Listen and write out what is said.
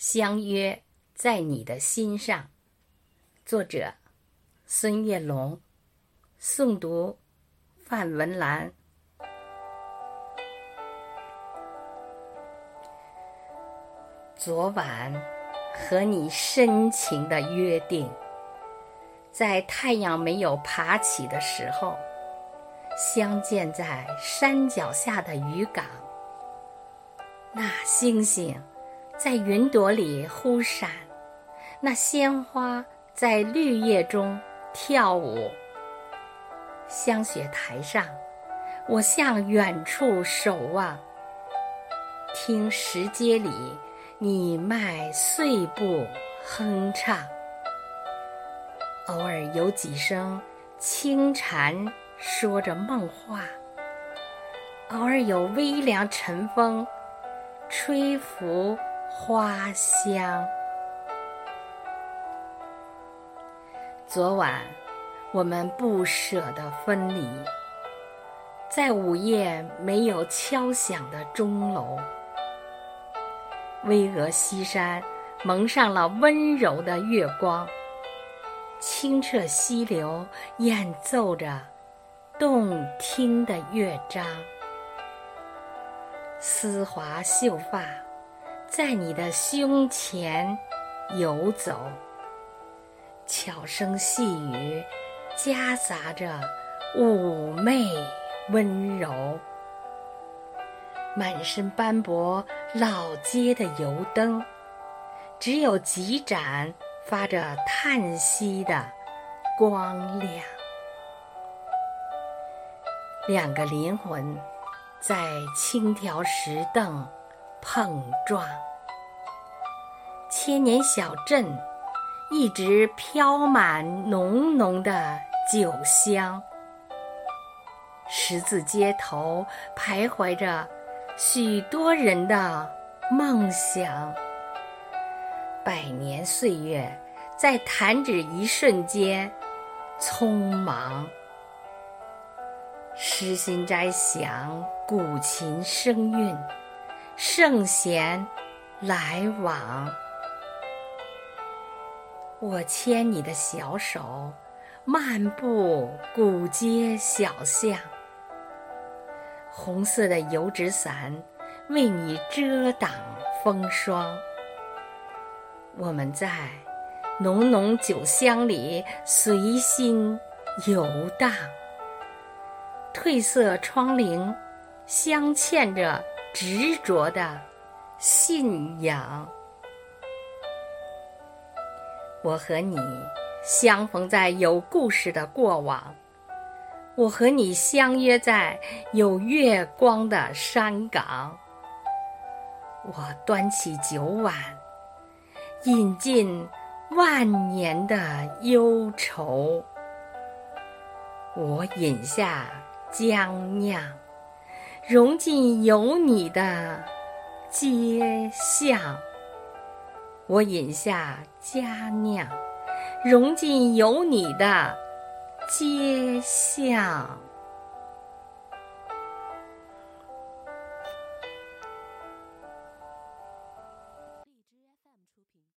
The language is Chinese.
相约在你的心上。作者：孙月龙，诵读：范文兰。昨晚和你深情的约定，在太阳没有爬起的时候，相见在山脚下的渔港。那星星。在云朵里忽闪，那鲜花在绿叶中跳舞。香雪台上，我向远处守望，听石阶里你迈碎步哼唱。偶尔有几声轻蝉说着梦话，偶尔有微凉晨风吹拂。花香。昨晚，我们不舍得分离，在午夜没有敲响的钟楼，巍峨西山蒙上了温柔的月光，清澈溪流演奏着动听的乐章，丝滑秀发。在你的胸前游走，悄声细语夹杂着妩媚温柔。满身斑驳老街的油灯，只有几盏发着叹息的光亮。两个灵魂在轻条石凳。碰撞，千年小镇一直飘满浓浓的酒香。十字街头徘徊着许多人的梦想。百年岁月在弹指一瞬间匆忙。诗心斋响，古琴声韵。圣贤来往，我牵你的小手，漫步古街小巷。红色的油纸伞为你遮挡风霜。我们在浓浓酒香里随心游荡。褪色窗棂镶嵌着。执着的信仰，我和你相逢在有故事的过往，我和你相约在有月光的山岗。我端起酒碗，饮尽万年的忧愁，我饮下江酿。融进有你的街巷，我饮下佳酿；融进有你的街巷。